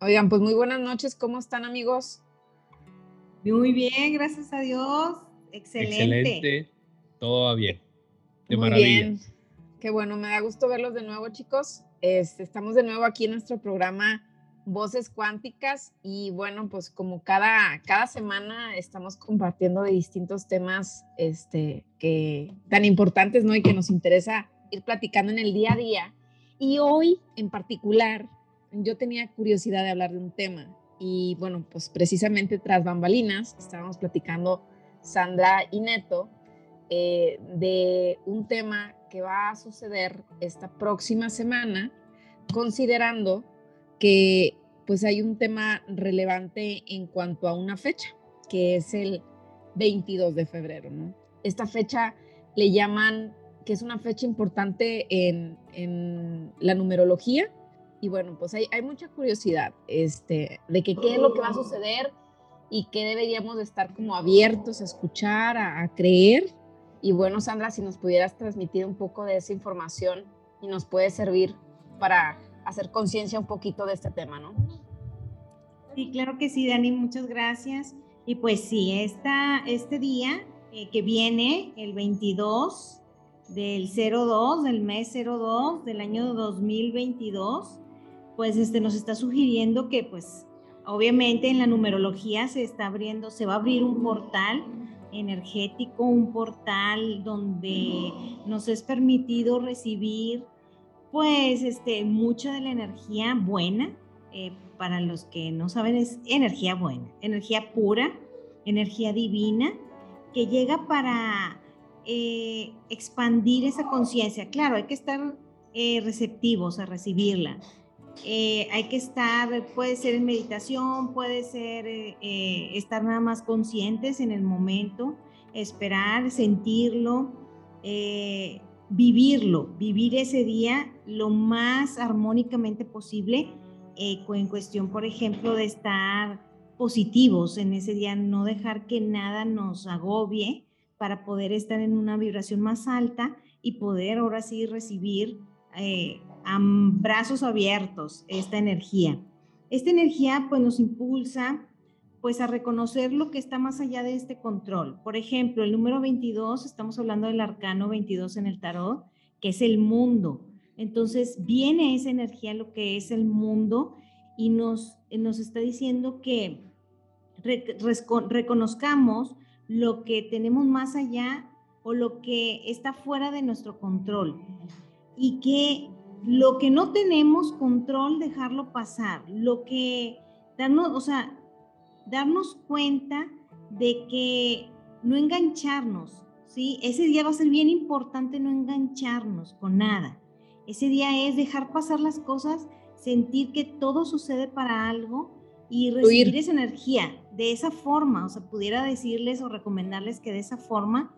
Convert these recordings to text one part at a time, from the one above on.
Oigan, pues muy buenas noches, ¿cómo están amigos? Muy bien, gracias a Dios. Excelente. Excelente, todo va bien. De muy Bien. Qué bueno, me da gusto verlos de nuevo, chicos. Este, estamos de nuevo aquí en nuestro programa Voces Cuánticas y bueno, pues como cada, cada semana estamos compartiendo de distintos temas este, que, tan importantes, ¿no? Y que nos interesa ir platicando en el día a día. Y hoy en particular yo tenía curiosidad de hablar de un tema y bueno, pues precisamente tras bambalinas estábamos platicando Sandra y Neto eh, de un tema que va a suceder esta próxima semana, considerando que pues hay un tema relevante en cuanto a una fecha, que es el 22 de febrero, ¿no? Esta fecha le llaman que es una fecha importante en, en la numerología y bueno, pues hay, hay, mucha curiosidad este, de que qué es lo que va a suceder y qué deberíamos de estar como abiertos a escuchar, a, creer. Y bueno, Sandra, si nos pudieras transmitir un poco de esa información y nos puede servir para hacer conciencia un poquito de este tema, ¿no? Sí, claro que sí, Dani, muchas gracias. Y pues sí, esta, este día eh, que viene, el 22 del 02, del mes 02 del año 2022, pues este, nos está sugiriendo que pues obviamente en la numerología se está abriendo, se va a abrir un portal energético, un portal donde nos es permitido recibir pues este, mucha de la energía buena, eh, para los que no saben es energía buena, energía pura, energía divina, que llega para eh, expandir esa conciencia. Claro, hay que estar eh, receptivos a recibirla, eh, hay que estar, puede ser en meditación, puede ser eh, eh, estar nada más conscientes en el momento, esperar, sentirlo, vivirlo, vivir ese día lo más armónicamente posible en cuestión, por ejemplo, de estar positivos en ese día, no dejar que nada nos agobie para poder estar en una vibración más alta y poder ahora sí recibir a brazos abiertos esta energía. Esta energía pues nos impulsa pues a reconocer lo que está más allá de este control. Por ejemplo, el número 22, estamos hablando del arcano 22 en el tarot, que es el mundo. Entonces viene esa energía, lo que es el mundo, y nos, nos está diciendo que reconozcamos lo que tenemos más allá o lo que está fuera de nuestro control y que lo que no tenemos control, dejarlo pasar. Lo que darnos, o sea, darnos cuenta de que no engancharnos, ¿sí? Ese día va a ser bien importante no engancharnos con nada. Ese día es dejar pasar las cosas, sentir que todo sucede para algo y recibir esa energía de esa forma. O sea, pudiera decirles o recomendarles que de esa forma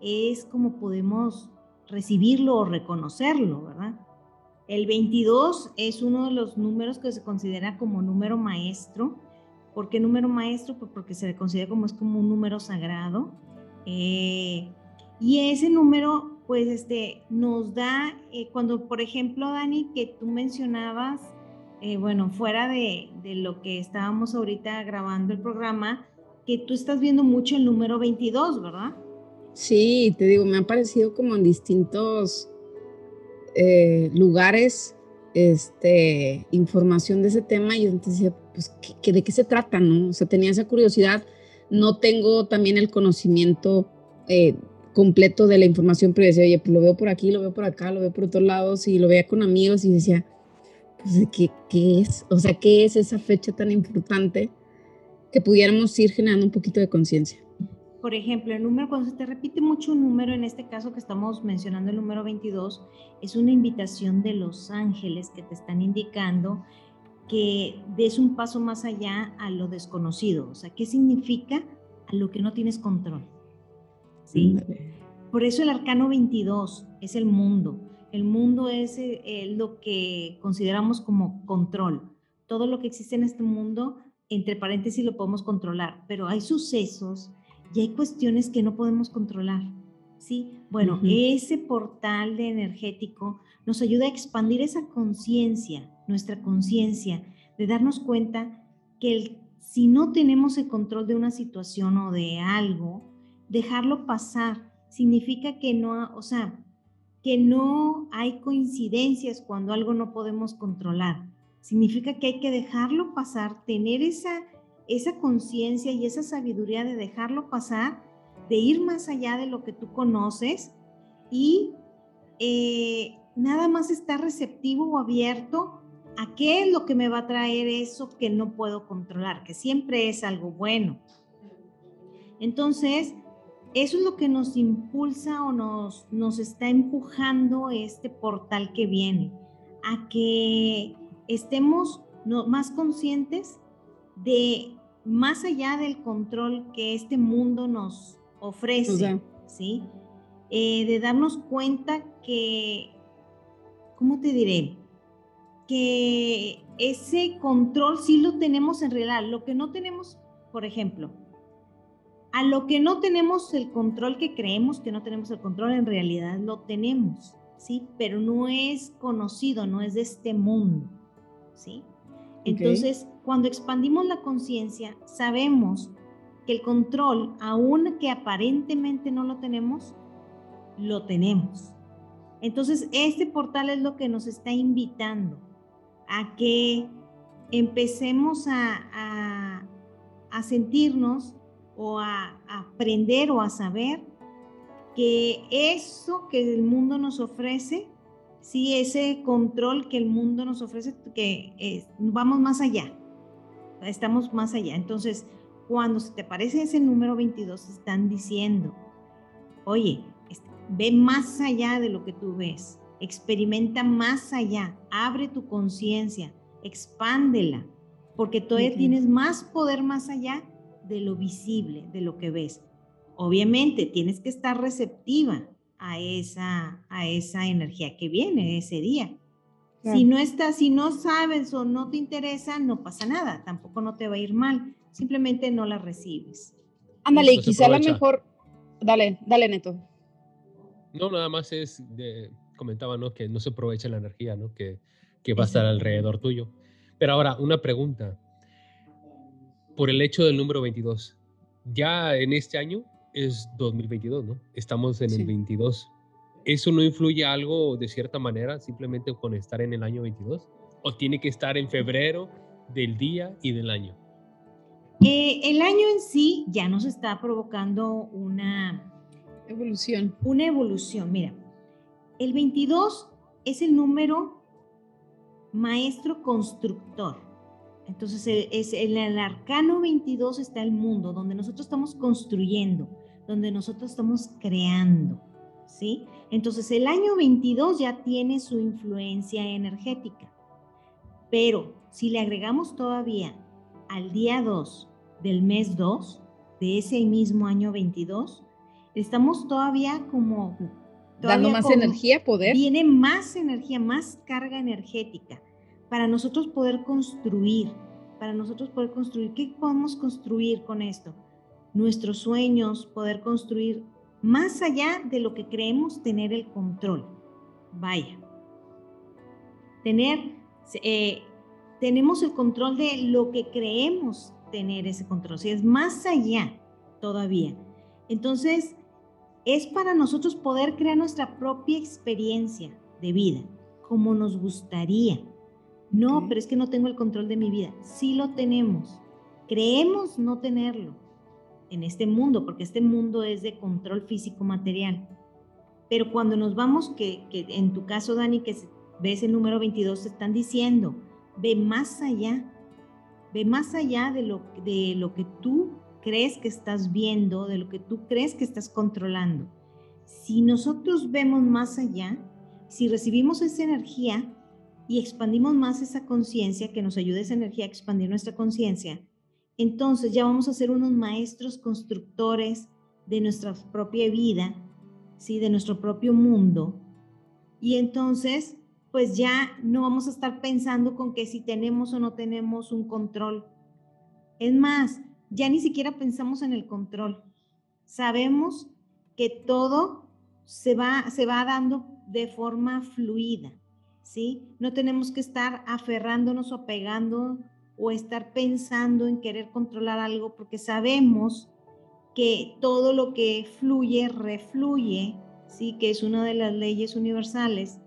es como podemos recibirlo o reconocerlo, ¿verdad? El 22 es uno de los números que se considera como número maestro. ¿Por qué número maestro? Pues porque se le considera como es como un número sagrado. Eh, y ese número, pues, este, nos da, eh, cuando, por ejemplo, Dani, que tú mencionabas, eh, bueno, fuera de, de, lo que estábamos ahorita grabando el programa, que tú estás viendo mucho el número 22, ¿verdad? Sí, te digo, me ha parecido como en distintos eh, lugares este, información de ese tema y yo decía, pues, ¿qué, ¿de qué se trata? ¿no? O sea, tenía esa curiosidad. No tengo también el conocimiento eh, completo de la información, pero decía, oye, pues lo veo por aquí, lo veo por acá, lo veo por otros lados y lo veía con amigos y decía, pues, ¿qué, qué es? O sea, ¿qué es esa fecha tan importante que pudiéramos ir generando un poquito de conciencia? Por ejemplo, el número, cuando se te repite mucho un número, en este caso que estamos mencionando el número 22, es una invitación de los ángeles que te están indicando que des un paso más allá a lo desconocido. O sea, ¿qué significa a lo que no tienes control? ¿Sí? Por eso el arcano 22 es el mundo. El mundo es eh, lo que consideramos como control. Todo lo que existe en este mundo, entre paréntesis, lo podemos controlar, pero hay sucesos y hay cuestiones que no podemos controlar. ¿sí? Bueno, ese portal de energético nos ayuda a expandir esa conciencia, nuestra conciencia, de darnos cuenta que si no tenemos el control de una situación o de algo, dejarlo pasar significa que no, o sea, que no hay coincidencias cuando algo no podemos controlar. Significa que hay que dejarlo pasar, tener esa, esa conciencia y esa sabiduría de dejarlo pasar, de ir más allá de lo que tú conoces y eh, nada más estar receptivo o abierto a qué es lo que me va a traer eso que no puedo controlar, que siempre es algo bueno. Entonces, eso es lo que nos impulsa o nos, nos está empujando este portal que viene, a que estemos más conscientes de más allá del control que este mundo nos ofrece, ¿sí? Eh, de darnos cuenta que, ¿cómo te diré? Que ese control sí lo tenemos en realidad. Lo que no tenemos, por ejemplo, a lo que no tenemos el control que creemos que no tenemos el control, en realidad lo tenemos, ¿sí? Pero no es conocido, no es de este mundo, ¿sí? Entonces, cuando expandimos la conciencia, sabemos que el control, aun que aparentemente no lo tenemos, lo tenemos. Entonces, este portal es lo que nos está invitando a que empecemos a, a, a sentirnos o a, aprender o a saber que eso que el mundo nos ofrece, sí, ese control que el mundo nos ofrece, que vamos más allá, estamos más allá. Entonces, cuando se te parece ese número 22, están diciendo, oye, ve más allá de lo que tú ves, experimenta más allá, abre tu conciencia, expándela, porque todavía tienes más poder más allá de lo visible, de lo que ves. Obviamente tienes que estar receptiva a esa, a esa energía que viene ese día. Si no estás, si no sabes o no te interesa, no pasa nada, tampoco no te va a ir mal, simplemente no la recibes. Ándale, y quizá a lo mejor, dale, dale Neto. No, nada más es, de, comentaba, ¿no? Que no se aprovecha la energía, ¿no? Que, que va a estar alrededor tuyo. Pero ahora, una pregunta por el hecho del número 22. Ya en este año es 2022, ¿no? Estamos en el 22. ¿Eso no influye algo de cierta manera simplemente con estar en el año 22? ¿O tiene que estar en febrero del día y del año? Eh, el año en sí ya nos está provocando una evolución. Una evolución, mira. El 22 es el número maestro constructor. Entonces, e, es, en el arcano 22 está el mundo, donde nosotros estamos construyendo, donde nosotros estamos creando, ¿sí? Entonces, el año 22 ya tiene su influencia energética, pero si le agregamos todavía al día 2 del mes 2 de ese mismo año 22, estamos todavía como... Dando más energía, poder. Viene más energía, más carga energética para nosotros poder construir, para nosotros poder construir. ¿Qué podemos construir con esto? Nuestros sueños, poder construir más allá de lo que creemos tener el control. Vaya. Tener, eh, tenemos el control de lo que creemos tener ese control. Si es más allá todavía. Entonces, es para nosotros poder crear nuestra propia experiencia de vida, como nos gustaría no, pero es que no tengo el control de mi vida. Sí lo tenemos. Creemos no tenerlo en este mundo, porque este mundo es de control físico material. Pero cuando nos vamos, que, en tu caso, Dani, que ves el número 22, te están diciendo, ve más allá, ve más allá de lo, de lo que tú crees que estás viendo, de lo que tú crees que estás controlando. Si nosotros vemos más allá, si recibimos esa energía, y expandimos más esa conciencia, que nos ayude esa energía a expandir nuestra conciencia, entonces ya vamos a ser unos maestros constructores de nuestra propia vida, ¿sí? de nuestro propio mundo. Y entonces, pues ya no vamos a estar pensando con que si tenemos o no tenemos un control. Es más, ya ni siquiera pensamos en el control. Sabemos que todo se va, se va dando de forma fluida ¿sí? No tenemos que estar aferrándonos o pegando o estar pensando en querer controlar algo porque sabemos que todo lo que fluye, refluye, ¿sí? Que es una de las leyes universales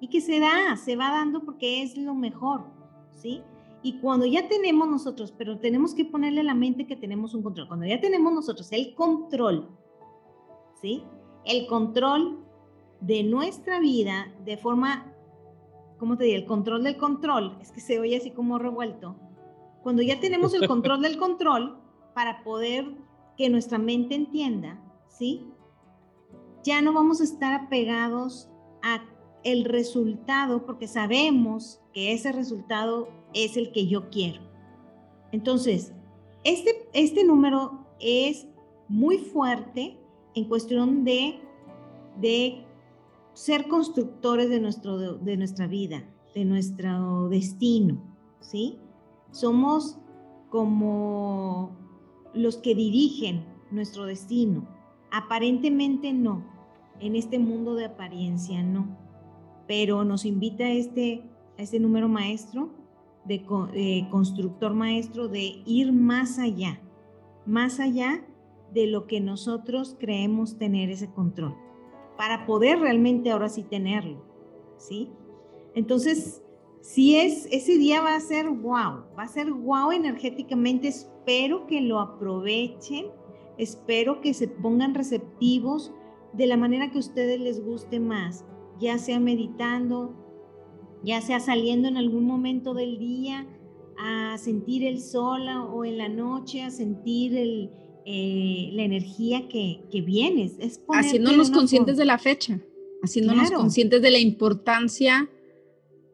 y que se da, se va dando porque es lo mejor, ¿sí? Y cuando ya tenemos nosotros, pero tenemos que ponerle a la mente que tenemos un control, cuando ya tenemos nosotros el control, ¿sí? El control de nuestra vida de forma, ¿cómo te digo? El control del control, es que se oye así como revuelto. Cuando ya tenemos el control del control para poder que nuestra mente entienda, ¿sí? Ya no vamos a estar apegados a el resultado porque sabemos que ese resultado es el que yo quiero. Entonces, este, este número es muy fuerte en cuestión de, de ser constructores de, nuestro, de, nuestra vida, de nuestro destino, ¿sí? Somos como los que dirigen nuestro destino. Aparentemente no, en este mundo de apariencia no pero nos invita a este, a este número maestro, de, constructor maestro, de ir más allá, más allá de lo que nosotros creemos tener ese control, para poder realmente ahora sí tenerlo, ¿sí? Entonces, si es, ese día va a ser wow, va a ser wow energéticamente, espero que lo aprovechen, espero que se pongan receptivos de la manera que a ustedes les guste más ya sea meditando, ya sea saliendo en algún momento del día a sentir el sol o en la noche a sentir el, eh, la energía que, que viene. Es haciéndonos conscientes de la fecha, haciéndonos conscientes de la importancia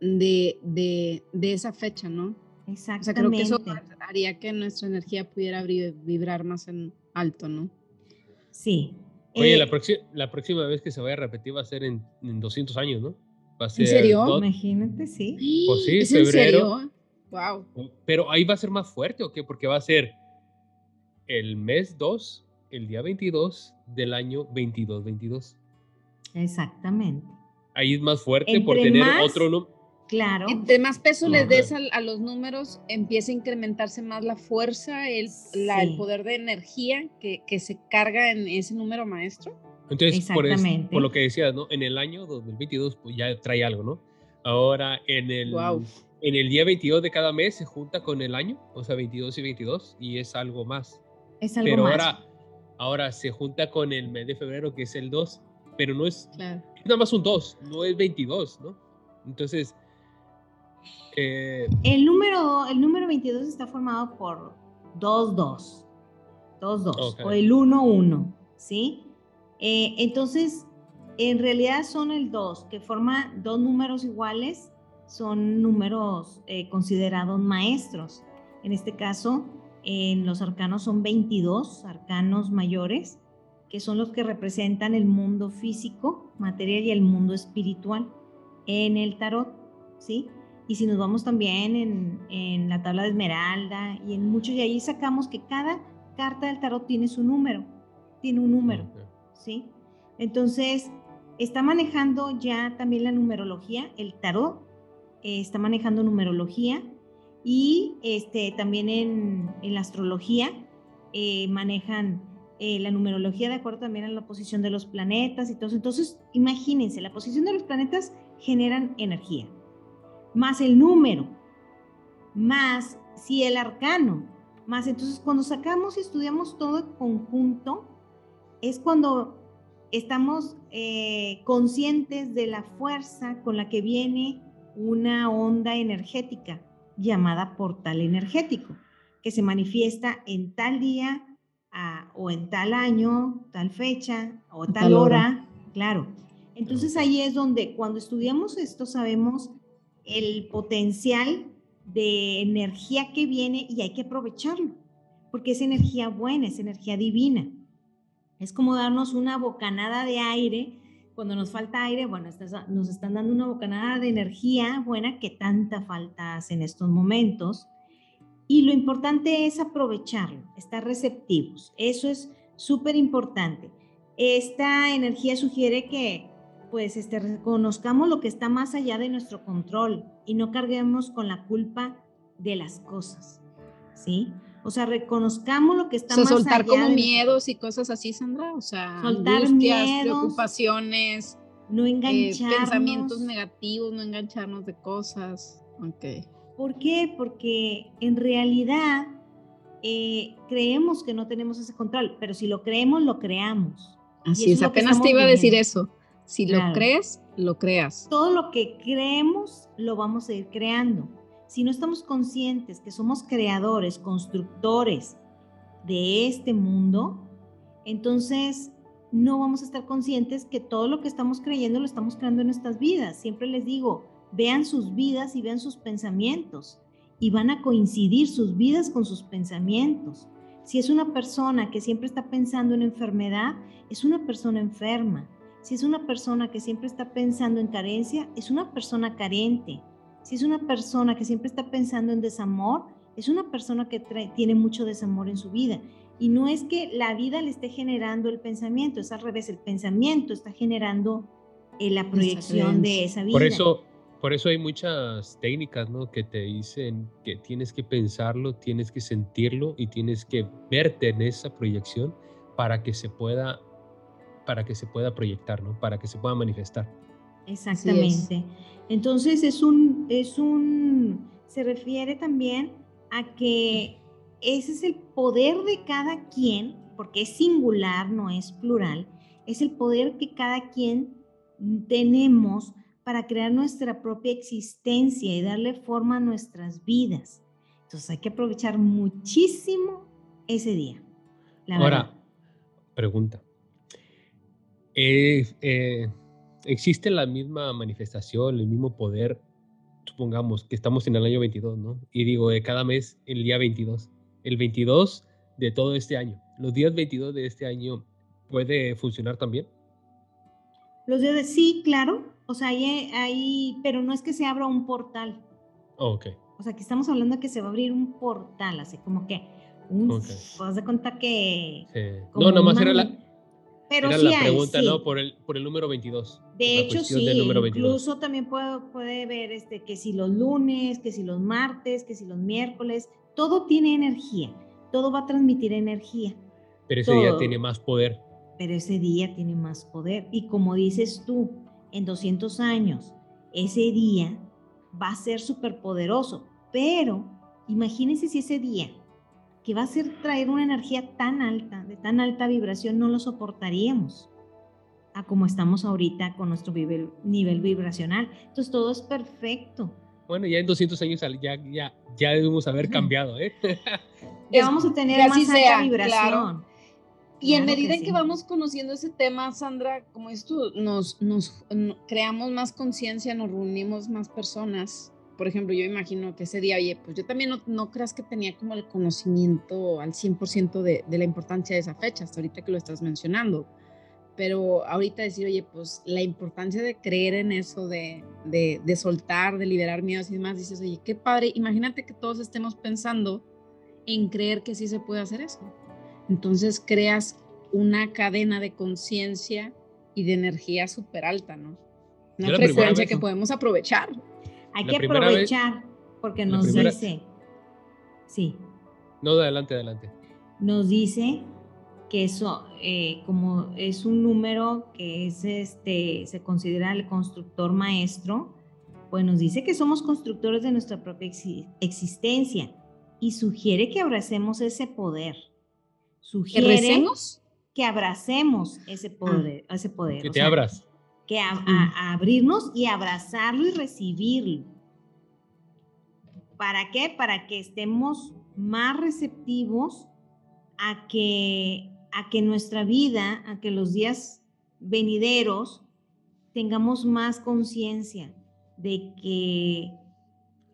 de, de, de, esa fecha, ¿no? Exactamente. O sea, creo que eso haría que nuestra energía pudiera vibrar más en alto, ¿no? Sí, Oye, la, eh, la, próxima vez que se vaya a repetir va a ser en, 200 años, ¿no? Va a ser ¿En serio? Imagínate, sí. Pues sí, ¿Es febrero. En serio? Wow. Pero ahí va a ser más fuerte, ¿o qué? Porque va a ser el mes 2, el día 22 del año 22-22. Exactamente. Ahí es más fuerte por tener otro número Claro. Entre más peso le des a, los números, empieza a incrementarse más la fuerza, el, el poder de energía que, que, se carga en ese número maestro. Entonces, por, por, lo que decías, ¿no? En el año 2022 pues ya trae algo, ¿no? Ahora, en el, en el día 22 de cada mes se junta con el año, o sea, 22 y 22, y es algo más. Es algo pero más. ahora, ahora se junta con el mes de febrero, que es el 2, pero no es, claro. es nada más un 2, no es 22, ¿no? Entonces, eh, el, número, el número 22 está formado por 2, 2, 2, 2, o el 1, 1, ¿sí? Eh, entonces, en realidad son el 2, que forma dos números iguales, son números eh, considerados maestros. En este caso, en los arcanos son 22 arcanos mayores, que son los que representan el mundo físico, material y el mundo espiritual en el tarot, ¿sí? Y si nos vamos también en, en la tabla de esmeralda y en muchos, y ahí sacamos que cada carta del tarot tiene su número, tiene un número, ¿sí? Entonces, está manejando ya también la numerología, el tarot eh, está manejando numerología y este, también en, en la astrología eh, manejan eh, la numerología de acuerdo también a la posición de los planetas y todo Entonces, imagínense, la posición de los planetas generan energía más el número, más si el arcano, más. Entonces cuando sacamos y estudiamos todo en conjunto, es cuando estamos eh, conscientes de la fuerza con la que viene una onda energética llamada portal energético, que se manifiesta en tal día o en tal año, tal fecha o tal, hora, claro. Entonces ahí es donde cuando estudiamos esto sabemos el potencial de energía que viene y hay que aprovecharlo, porque es energía buena, es energía divina. Es como darnos una bocanada de aire. Cuando nos falta aire, bueno, nos están dando una bocanada de energía buena que tanta falta hace en estos momentos. Y lo importante es aprovecharlo, estar receptivos. Eso es súper importante. Esta energía sugiere que pues este, reconozcamos lo que está más allá de nuestro control y no carguemos con la culpa de las cosas, ¿sí? O sea, reconozcamos lo que está más allá. Soltar como miedos y cosas así, Sandra. O sea, soltar angustias, preocupaciones, no engancharnos. pensamientos negativos, no engancharnos de cosas. Okay. ¿Por qué? Porque en realidad eh, creemos que no tenemos ese control, pero si lo creemos, lo creamos. Así es, apenas te iba a decir eso. Si lo crees, lo creas. Todo lo que creemos, lo vamos a ir creando si no estamos conscientes que somos creadores, constructores de este mundo, entonces no vamos a estar conscientes que todo lo que estamos creyendo lo estamos creando en nuestras vidas. Siempre les digo, vean sus vidas y vean sus pensamientos y van a coincidir sus vidas con sus pensamientos. Si es una persona que siempre está pensando en enfermedad, es una persona enferma. Si es una persona que siempre está pensando en carencia, es una persona carente. Si es una persona que siempre está pensando en desamor, es una persona que tiene mucho desamor en su vida. Y no es que la vida le esté generando el pensamiento, es al revés, el pensamiento está generando eh, la proyección de esa vida. Por eso, por eso hay muchas técnicas ¿no? que te dicen que tienes que pensarlo, tienes que sentirlo y tienes que verte en esa proyección para que se pueda, para que se pueda proyectar, ¿no? para que se pueda manifestar. Exactamente. Entonces es un, es un, se refiere también a que ese es el poder de cada quien, porque es singular, no es plural, es el poder que cada quien tenemos para crear nuestra propia existencia y darle forma a nuestras vidas. Entonces hay que aprovechar muchísimo ese día. Ahora, pregunta. Eh, eh, existe la misma manifestación, el mismo poder, supongamos que estamos en el año 22, ¿no? Y digo, de cada mes, el día 22. El 22 de todo este año. Los días 22 de este año puede funcionar también. Los días de sí, claro. O sea, ahí, pero no es que se abra un portal. Oh, ok. O sea, que estamos hablando de que se va a abrir un portal, así como que un, okay. pues de cuenta que... Sí. No, nomás era la, pero Era la pregunta, ¿no? Por el, por el número 22. De hecho, sí. Incluso también puede, puede ver este, que si los lunes, que si los martes, que si los miércoles, todo tiene energía. Todo va a transmitir energía. Pero ese día tiene más poder. Pero ese día tiene más poder. Y como dices tú, en 200 años, ese día va a ser súper poderoso. Pero imagínense si ese día que va a ser traer una energía tan alta, de tan alta vibración, no lo soportaríamos a como estamos ahorita con nuestro nivel, nivel vibracional. Entonces todo es perfecto. Bueno, ya en 200 años ya, ya, ya debemos haber cambiado, ¿eh? ya vamos a tener más alta vibración. Y en medida en que vamos conociendo ese tema, Sandra, como esto, nos, nos creamos más conciencia, nos reunimos más personas por ejemplo, yo imagino que ese día, oye, pues yo también no, creas que tenía como el conocimiento al 100% de, de la importancia de esa fecha, hasta ahorita que lo estás mencionando. Pero ahorita decir, oye, pues la importancia de creer en eso, de, de, de soltar, de liberar miedos y demás, dices, oye, qué padre, imagínate que todos estemos pensando en creer que sí se puede hacer eso. Entonces creas una cadena de conciencia y de energía súper alta, ¿no? Una frecuencia que podemos aprovechar. Hay que aprovechar porque nos dice, sí. No, adelante, adelante. Nos dice que eso, eh, como es un número que es este, se considera el constructor maestro, pues nos dice que somos constructores de nuestra propia existencia y sugiere que abracemos ese poder. Sugiere que abracemos ese ah. poder, ese poder. Que te abras que a, abrirnos y abrazarlo y recibirlo. ¿Para qué? Para que estemos más receptivos a que, a que nuestra vida, a que los días venideros tengamos más conciencia de que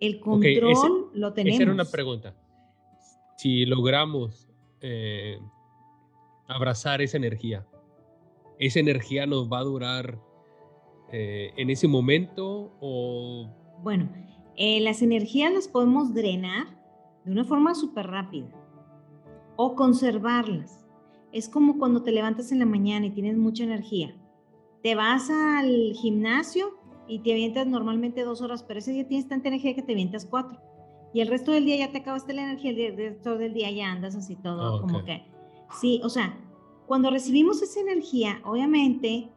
el control lo tenemos. Esa era una pregunta. Si logramos eh, abrazar esa energía, esa energía nos va a durar eh, en ese momento o... Bueno, eh, las energías las podemos drenar de una forma súper rápida o conservarlas. Es como cuando te levantas en la mañana y tienes mucha energía te vas al gimnasio y te avientas normalmente dos horas, pero ese día tienes tanta energía que te avientas cuatro. Y el resto del día ya te acabaste la energía, el resto del día ya andas así todo, como que, sí, o sea, cuando recibimos esa energía, obviamente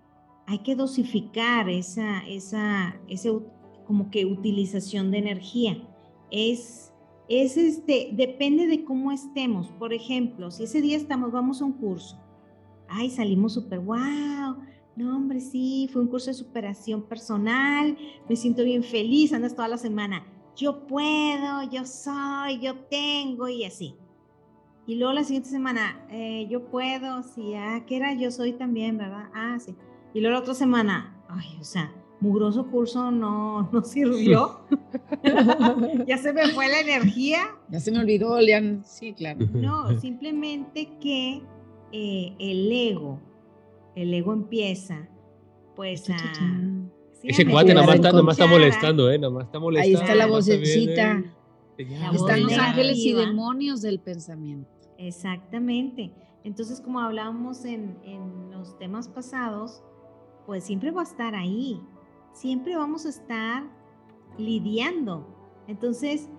hay que dosificar esa, esa, ese, como que utilización de energía. Es, es este, depende de cómo estemos. Por ejemplo, si ese día estamos, vamos a un curso, ay, salimos súper, wow, no, hombre, sí, fue un curso de superación personal, me siento bien feliz, andas toda la semana, yo puedo, yo soy, yo tengo y así. Y luego la siguiente semana, eh, yo puedo, sí, ah, ¿qué era? Yo soy también, ¿verdad? Ah, sí. Y luego la otra semana, ay, o sea, mugroso curso no, no sirvió. ya se me fue la energía. Ya se me olvidó, Lean. Sí, claro. No, simplemente que eh, el ego, el ego empieza pues a... Ese cuate nada más, está, molestando, ¿eh? Nada más está molestando. Ahí está la vocecita. Están los ángeles y demonios del pensamiento. Exactamente. Entonces, como hablábamos en, en los temas pasados, pues siempre va a estar ahí. Siempre vamos a estar lidiando. Entonces,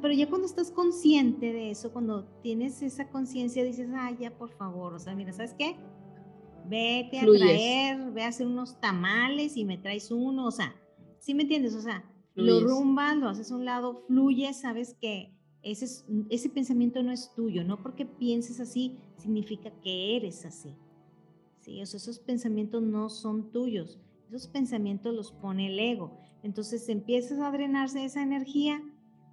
pero ya cuando estás consciente de eso, cuando tienes esa conciencia, dices, ah, ya por favor, o sea, mira, ¿sabes qué? Vete a traer, ve a hacer unos tamales y me traes uno, o sea, ¿sí me entiendes? O sea, lo rumbas, lo haces a un lado, fluye, sabes que ese, ese pensamiento no es tuyo, no porque pienses así significa que eres así. ¿Sí? O sea, esos pensamientos no son tuyos, esos pensamientos los pone el ego. Entonces empiezas a drenarse esa energía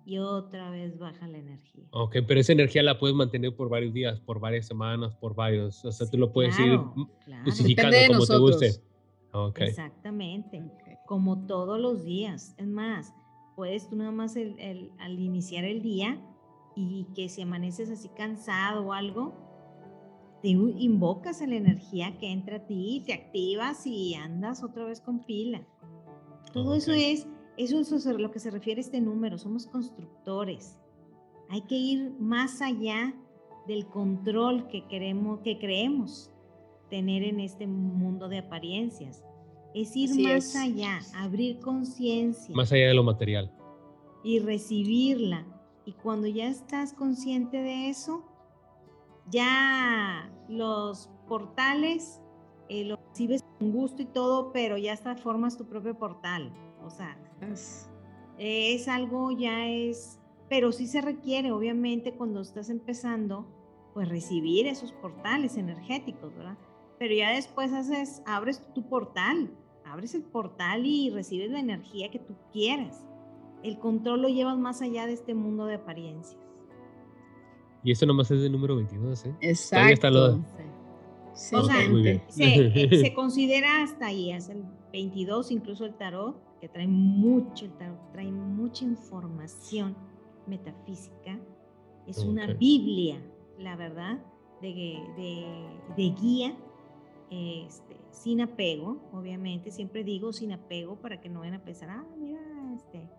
y otra vez baja la energía. Ok, pero esa energía la puedes mantener por varios días, por varias semanas, por varios, o sea, tú lo puedes ir justificando como te guste. Okay. Exactamente, como todos los días. Es más, puedes tú nada más al iniciar el día y que si amaneces así cansado o algo, te invocas la energía que entra a ti, te activas y andas otra vez con pila. Todo eso es eso es lo que se refiere a este número, somos constructores. Hay que ir más allá del control que queremos, que creemos tener en este mundo de apariencias. Es ir más allá, abrir conciencia. Más allá de lo material. Y recibirla. Y cuando ya estás consciente de eso, ya los portales eh, los recibes con gusto y todo, pero ya hasta formas tu propio portal. O sea, es, algo ya es, pero sí se requiere, obviamente, cuando estás empezando, pues recibir esos portales energéticos, ¿verdad? Pero ya después haces, abres tu portal, abres el portal y recibes la energía que tú quieras. El control lo llevas más allá de este mundo de apariencias. Y esto nomás es de número 22, ¿eh? Exacto. Sí. O sea, se, se, considera hasta ahí, es el 22, incluso el tarot que trae mucho, trae mucha información metafísica. Es una Biblia, la verdad, de, de, guía, este, sin apego, obviamente. Siempre digo sin apego para que no vayan a pensar, ah, mira, este,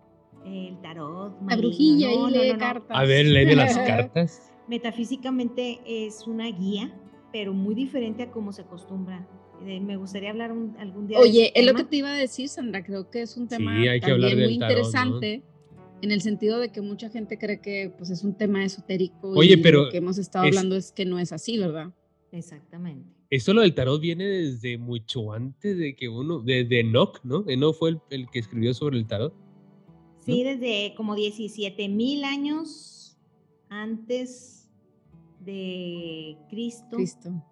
el tarot. La brujilla y lee cartas. A ver, lee las cartas. Metafísicamente es una guía, pero muy diferente a cómo se acostumbra me gustaría hablar algún día. Oye, es lo que te iba a decir, Sandra, creo que es un tema también muy interesante. En el sentido de que mucha gente cree que pues, es un tema esotérico Oye, y pero lo que hemos estado hablando es que no es así, ¿verdad? Exactamente. Esto lo del tarot viene desde mucho antes de que uno, desde Enoch, ¿no? Enoch fue el, que escribió sobre el tarot. Sí, desde como 17 mil años antes de Cristo. Cristo.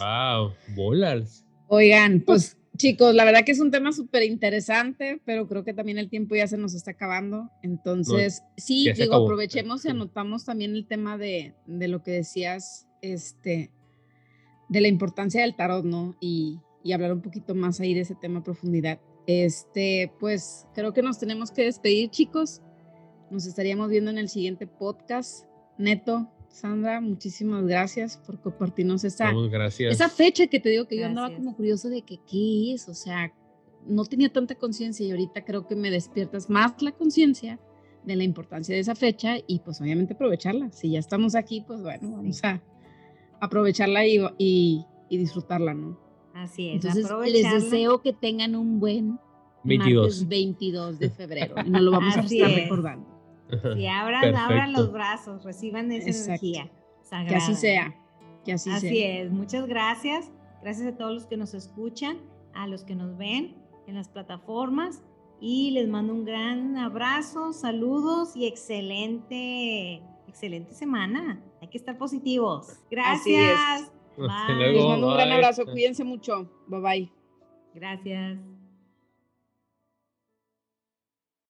Wow, bolas. Oigan, pues chicos, la verdad que es un tema súper interesante, pero creo que también el tiempo ya se nos está acabando. Entonces, sí, digo, aprovechemos y anotamos también el tema de, de, lo que decías, este, de la importancia del tarot, ¿no? Y, y hablar un poquito más ahí de ese tema a profundidad. Este, pues creo que nos tenemos que despedir, chicos. Nos estaríamos viendo en el siguiente podcast. Neto, Sandra, muchísimas gracias por compartirnos esa, esa fecha que te digo que yo andaba como curioso de que qué es, o sea, no tenía tanta conciencia y ahorita creo que me despiertas más la conciencia de la importancia de esa fecha y pues obviamente aprovecharla. Si ya estamos aquí, pues bueno, vamos a aprovecharla y, y, disfrutarla, ¿no? Así es. Entonces, les deseo que tengan un buen 22. 22 de febrero. Y nos lo vamos a estar recordando. Y abran, abran los brazos, reciban esa energía sagrada. Que así sea. Que así, así es. Muchas gracias. Gracias a todos los que nos escuchan, a los que nos ven en las plataformas. Y les mando un gran abrazo, saludos y excelente, excelente semana. Hay que estar positivos. Gracias. Les mando un gran abrazo. Cuídense mucho. Bye bye. Gracias.